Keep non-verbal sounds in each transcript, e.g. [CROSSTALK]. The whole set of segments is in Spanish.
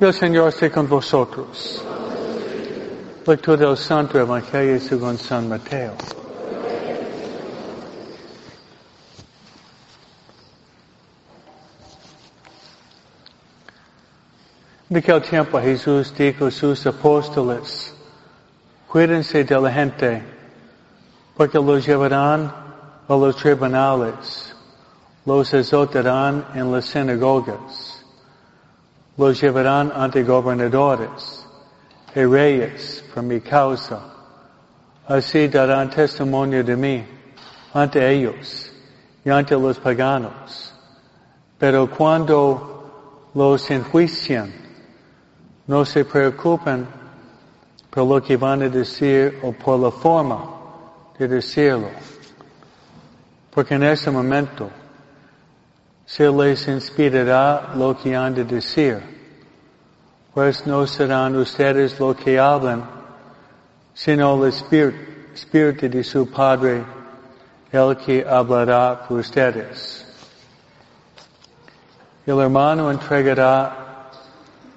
El Señor esté con vosotros. Lectura del Santo Evangelio según San Mateo. De aquel tiempo Jesús dijo a sus apóstoles, cuídense de la gente, porque los llevarán a los tribunales, los azotarán en las sinagogas los llevarán ante gobernadores y reyes por mi causa. Así darán testimonio de mí ante ellos y ante los paganos. Pero cuando los enjuician, no se preocupen por lo que van a decir o por la forma de decirlo. Porque en ese momento se les inspirará lo que han de decir, pues no serán ustedes lo que hablan, sino el Espíritu, de su Padre, el que hablará por ustedes. El hermano entregará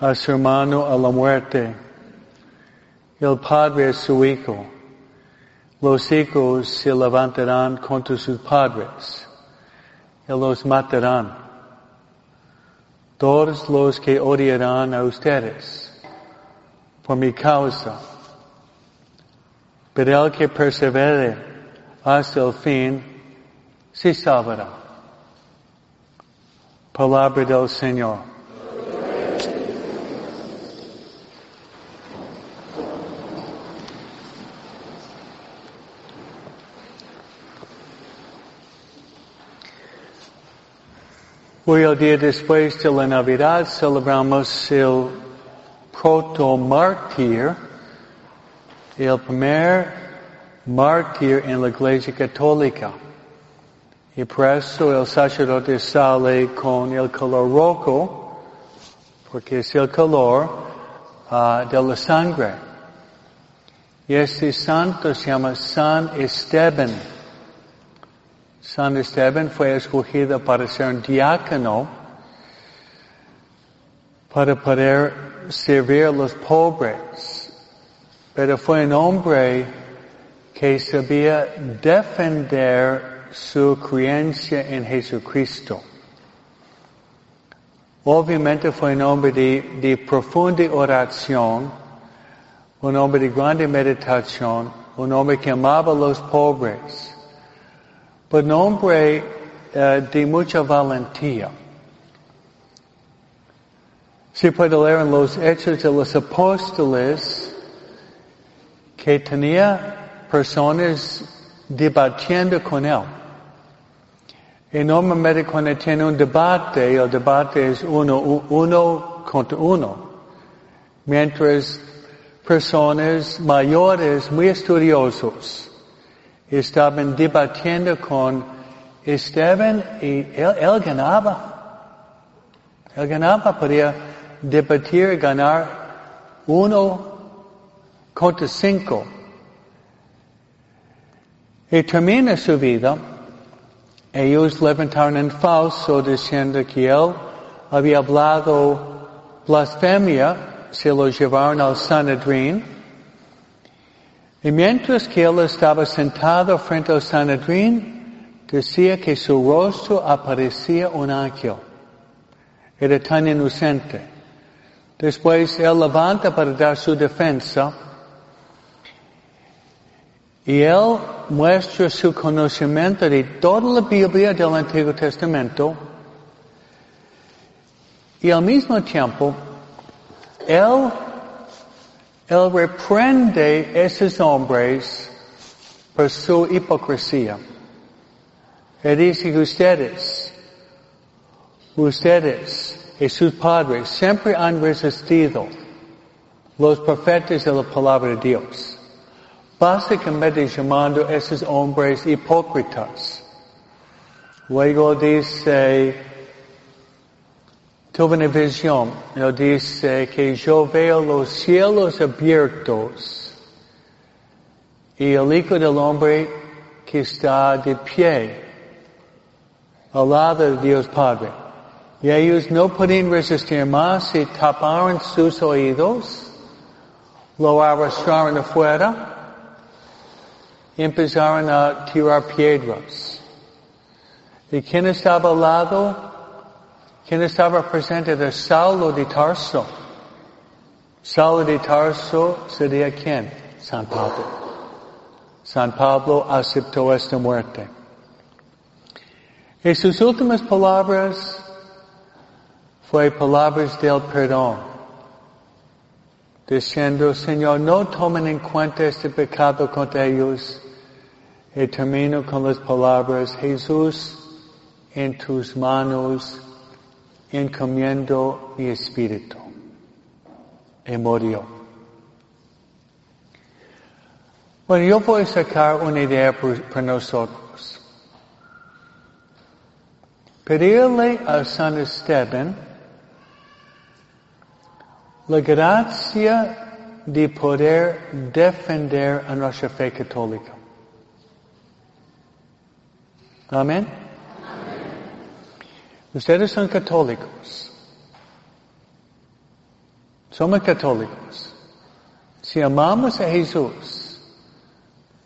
a su hermano a la muerte, el padre a su hijo. Los hijos se levantarán contra sus padres y los matarán. Todos los que odiarán a ustedes por mi causa. Pero el que persevere hasta el fin, se salvará. Palabra del Señor. Hoy el día después de la Navidad celebramos el proto-mártir, el primer mártir en la Iglesia Católica. Y por eso el sacerdote sale con el color rojo, porque es el color uh, de la sangre. Y este santo se llama San Esteban. San Esteban fue escogido para ser un diácono, para poder servir a los pobres, pero fue un hombre que sabía defender su creencia en Jesucristo. Obviamente fue un hombre de, de profunda oración, un hombre de grande meditación, un hombre que amaba a los pobres por nombre uh, de mucha valentía. Se puede leer en los Hechos de los Apóstoles que tenía personas debatiendo con él. Y normalmente cuando tiene un debate, el debate es uno, uno contra uno. Mientras personas mayores, muy estudiosos, estaban debatiendo con Esteban y él, ganaba. Él ganaba, podía debatir y ganar uno contra cinco. Y termina su vida. Ellos levantaron en falso diciendo que él había hablado blasfemia, se lo llevaron al Sanedrín y mientras que él estaba sentado frente al Sanedrín, decía que su rostro aparecía un ángel. Era tan inocente. Después él levanta para dar su defensa y él muestra su conocimiento de toda la Biblia del Antiguo Testamento y al mismo tiempo él él reprende esos hombres por su hipocresía. Él dice que ustedes, ustedes y sus padres siempre han resistido los profetas de la palabra de Dios. Básicamente llamando a esos hombres hipócritas. Luego dice, tuve una visión. Él dice que yo veo los cielos abiertos y el Hijo del Hombre que está de pie al lado de Dios Padre. Y ellos no podían resistir más y taparon sus oídos, lo arrastraron afuera y empezaron a tirar piedras. ¿Y quién estaba al lado? ¿Quién estaba presente? De Saulo de Tarso. Saulo de Tarso sería quién? San Pablo. San Pablo aceptó esta muerte. Y sus últimas palabras fue palabras del perdón, diciendo, Señor, no tomen en cuenta este pecado contra ellos. Y termino con las palabras, Jesús, en tus manos encomiendo mi espíritu. Y murió. Bueno, yo voy a sacar una idea para nosotros. Pedirle a San Esteban la gracia de poder defender a nuestra fe católica. Amén. Ustedes son católicos. Somos católicos. Si amamos a Jesús,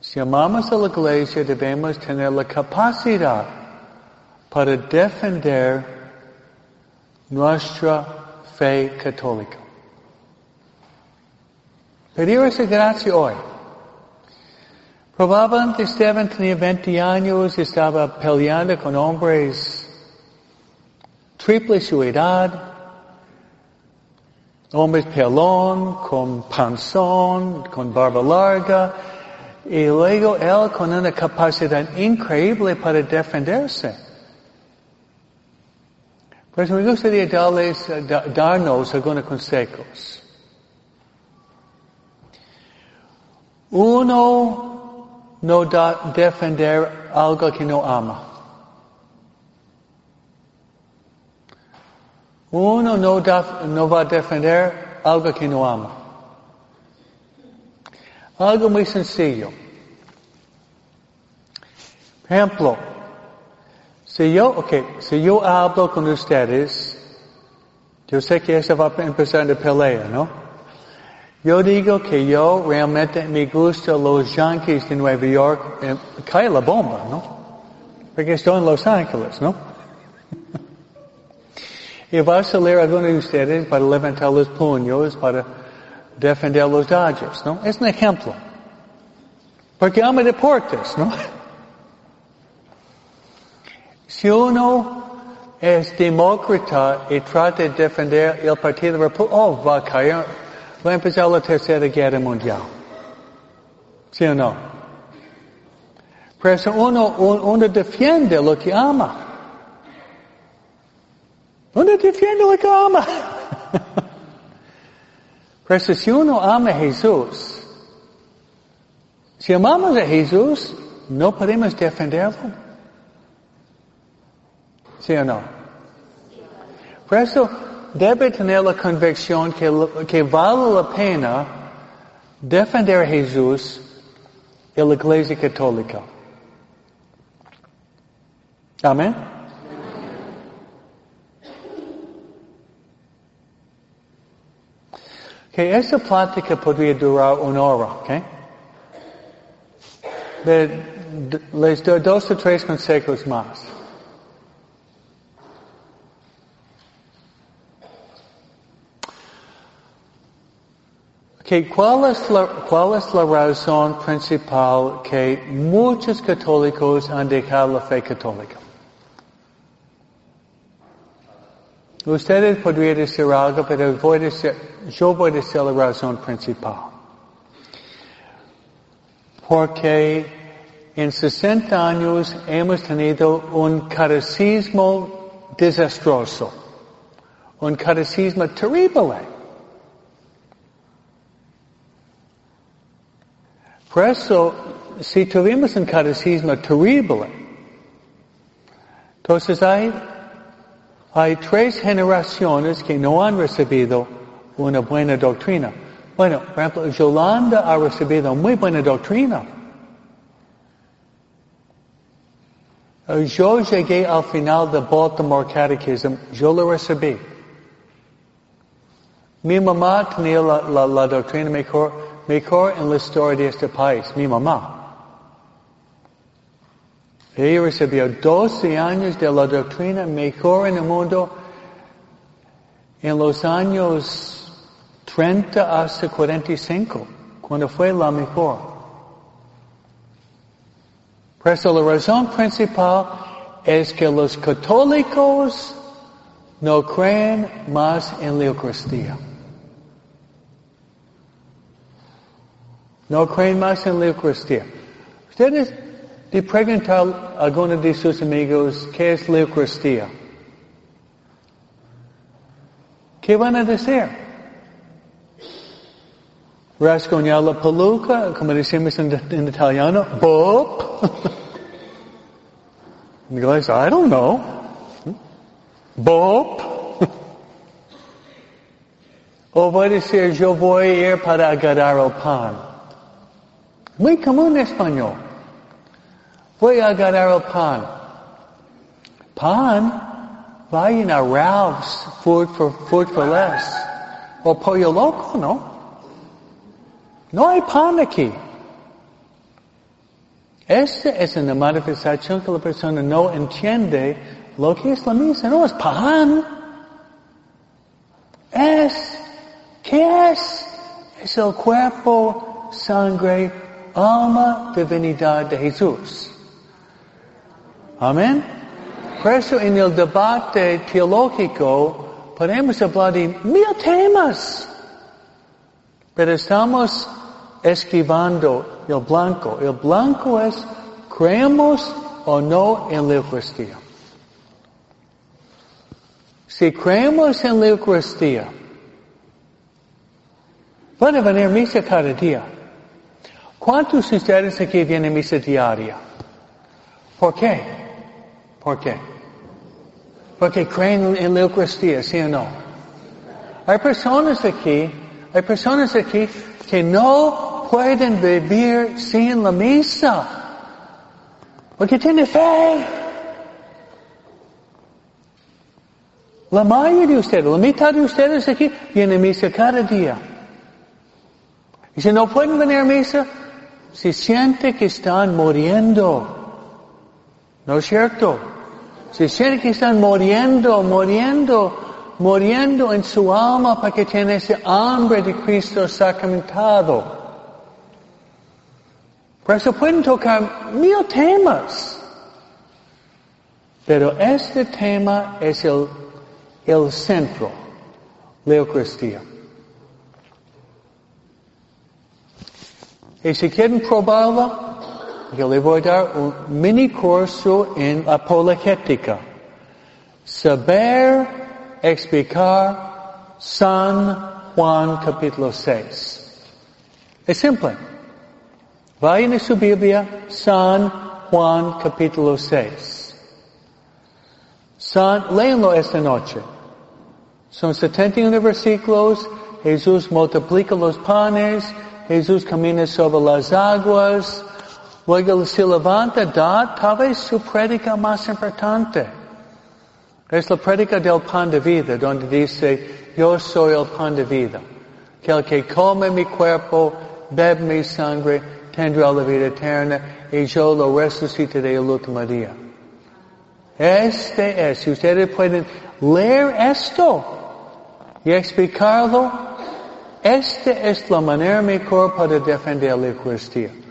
si amamos a la iglesia, debemos tener la capacidad para defender nuestra fe católica. Pedir esa gracia hoy. Probablemente Esteban tenía 20 años, estaba peleando con hombres triple su edad, hombres pelón, con panzón, con barba larga, y luego él con una capacidad increíble para defenderse. Pues me gustaría darles, darnos algunos consejos. Uno no da defender algo que no ama. Uno no, va a defender algo que no ama. Algo muy sencillo. Por ejemplo, si yo, okay, si yo hablo con ustedes, yo sé que eso va a empezar de pelea, ¿no? Yo digo que yo realmente me gusta los Yankees de Nueva York. Eh, cae la bomba, ¿no? Porque estoy en Los Ángeles, ¿no? Y va a salir alguno de ustedes para levantar los puños, para defender los Dodgers, ¿no? Es un ejemplo. Porque ama deportes, ¿no? [LAUGHS] Si uno es demócrata y trata de defender el Partido Republicano, oh, va a caer va a empezar la tercera guerra mundial. ¿Sí o no? Pero eso uno, uno defiende lo que ama. Uno defiende lo que ama. Pero si uno ama a Jesús, si amamos a Jesús, no podemos defenderlo. ¿Sí o no? Por eso, debe tener la convicción que, que vale la pena defender a Jesús y la Iglesia Católica. Amén. Que esa plática podría durar una hora, ¿ok? les doy dos o tres consejos más. ¿cuál, es la, ¿Cuál es la razón principal que muchos católicos han dejado la fe católica? Ustedes podrían decir algo, pero voy decir, yo voy a decir la razón principal. Porque en 60 años hemos tenido un catecismo desastroso, un catecismo terrible. Por eso, si tuvimos un catecismo terrible, entonces hay, hay tres generaciones que no han recibido una buena doctrina. Bueno, por ejemplo, Yolanda ha recibido muy buena doctrina. Yo llegué al final de Baltimore Catechism, yo lo recibí. Mi mamá tenía la, la- la doctrina mejor, mejor en la historia de este país, mi mamá. Ella recibió 12 años de la doctrina mejor en el mundo en los años 30 hasta 45, cuando fue la mejor. Por eso la razón principal es que los católicos no creen más en la Eucaristía. No creen más en la Eucaristía. Ustedes de preguntar a alguno de sus amigos qué es la Eucaristía. ¿Qué van a decir? Rasguñar la peluca, como decimos en, en italiano, Bob. [LAUGHS] en inglés, I don't know. Bob. [LAUGHS] o voy a decir, yo voy a ir para agarrar el pan. Muy común en español. Voy a agarrar el pan. Pan, vayan a Ralph's Food for, food for Less. O Pollo Loco, ¿no? No hay pan aquí. Esta es una manifestación que la persona no entiende lo que es la misa. No es pan. Es, ¿qué es? Es el cuerpo, sangre, alma, divinidad de Jesús. Amén. Por eso en el debate teológico podemos hablar de mil temas. Pero estamos esquivando el blanco. El blanco es, creemos o no en la Eucaristía. Si creemos en la Eucaristía, a venir misa cada día. ¿Cuántos de ustedes aquí vienen misa diaria? ¿Por qué? ¿Por qué? Porque creen en la Eucaristía, ¿sí o no? Hay personas aquí, hay personas aquí que no pueden vivir sin la misa. Porque tienen fe. La mayoría de ustedes, la mitad de ustedes aquí vienen a misa cada día. Y si no pueden venir a misa, se siente que están muriendo. ¿No es cierto? Se siente que están muriendo, muriendo, muriendo en su alma porque tiene ese hambre de Cristo sacramentado. Por eso pueden tocar mil temas. Pero este tema es el, el centro, la Eucaristía. Y si quieren probarla, yo le voy a dar un mini curso en apologética. Saber explicar San Juan capítulo 6. Es simple. Vayan a su Biblia, San Juan capítulo 6. San, léanlo esta noche. Son 71 versículos. Jesús multiplica los panes. Jesús camina sobre las aguas. Luego se levanta, da tal vez su prédica más importante. Es la prédica del pan de vida, donde dice, yo soy el pan de vida. Que el que come mi cuerpo, bebe mi sangre, tendrá la vida eterna, y yo lo resucitaré el último día. Este es, si ustedes pueden leer esto y explicarlo, esta es la manera mejor para defender la Eucaristía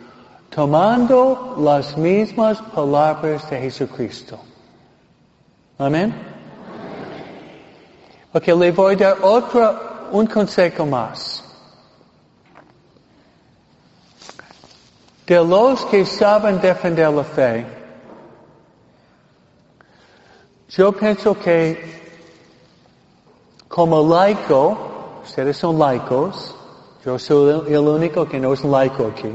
tomando las mismas palabras de Jesucristo. Amén. Ok, le voy a dar otro, un consejo más. De los que saben defender la fe, yo pienso que como laico, ustedes son laicos, yo soy el único que no es laico aquí,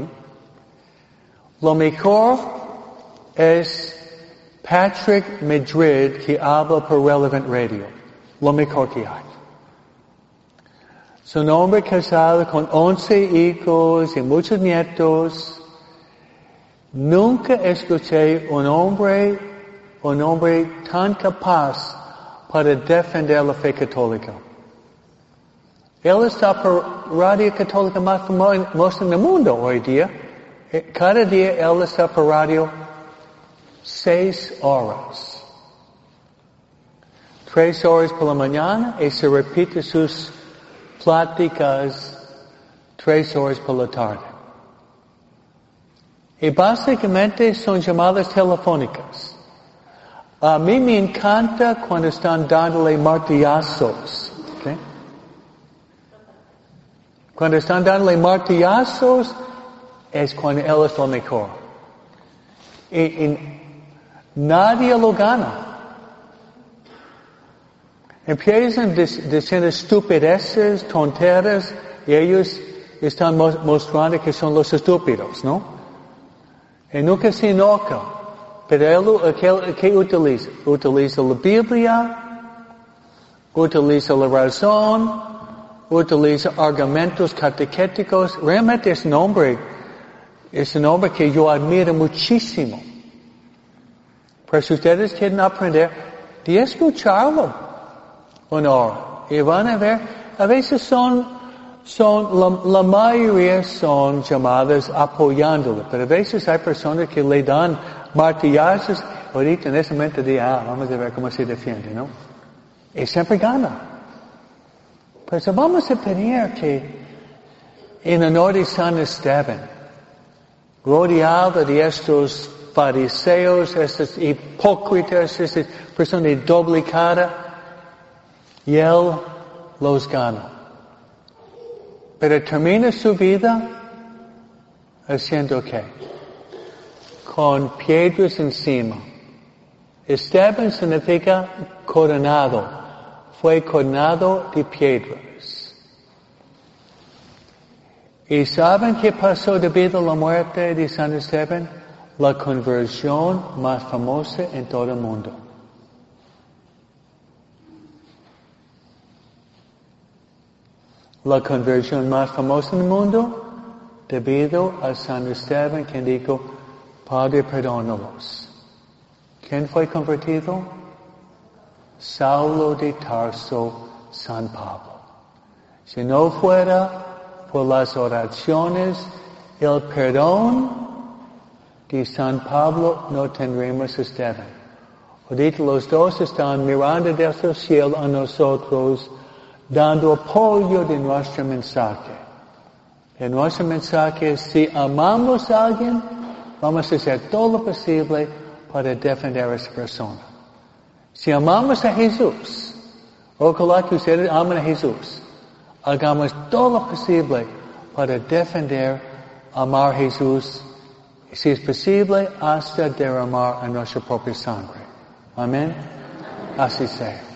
lo mejor es Patrick Madrid que habla por Relevant Radio. Lo mejor que hay. Es un hombre casado con 11 hijos y muchos nietos. Nunca escuché un hombre un hombre tan capaz para defender la fe católica. Él está por radio católica más famosa en el mundo hoy día. Eh, cada día él está por radio seis horas. Tres horas por la mañana y se repite sus pláticas tres horas por la tarde. Y básicamente son llamadas telefónicas. A mí me encanta cuando están dándole martillazos. Cuando están dándole martillazos es cuando él es lo mejor. Y, nadie lo gana. Empiezan diciendo estupideces, tonteras, y ellos están mostrando que son los estúpidos, ¿no? Y nunca se enoja. Pero él, ¿qué, ¿qué utiliza? Utiliza la Biblia, utiliza la razón, utiliza argumentos catequéticos. Realmente es un hombre, es un hombre que yo admiro muchísimo. Pero si ustedes quieren aprender, de escucharlo honor. Y van a ver, a veces son, son, la, la mayoría son llamadas apoyándolo, pero a veces hay personas que le dan martillazos, ahorita en ese momento de, ah, vamos a ver cómo se defiende, ¿no? Y siempre gana. Pues vamos a pedir que en honor de San Esteban, rodeado de estos fariseos, estos hipócritas, estas personas de y él los gana. Pero termina su vida haciendo qué? Con piedras encima. Esteban significa coronado fue coronado de piedras. ¿Y saben qué pasó debido a la muerte de San Esteban? La conversión más famosa en todo el mundo. La conversión más famosa en el mundo debido a San Esteban quien dijo, Padre, perdónalos. ¿Quién fue convertido? Saulo de Tarso, San Pablo. Si no fuera por las oraciones, el perdón de San Pablo, no tendremos Esteban. Ahorita los dos están mirando desde el cielo a nosotros, dando apoyo de nuestro mensaje. Y nuestro mensaje si amamos a alguien, vamos a hacer todo lo posible para defender a esa persona. Si amamos a Jesús, ojalá que ustedes amen a Jesús, hagamos todo lo posible para defender, amar Jesús, si es posible, hasta derramar a nuestra propia sangre. Amén. Así sea.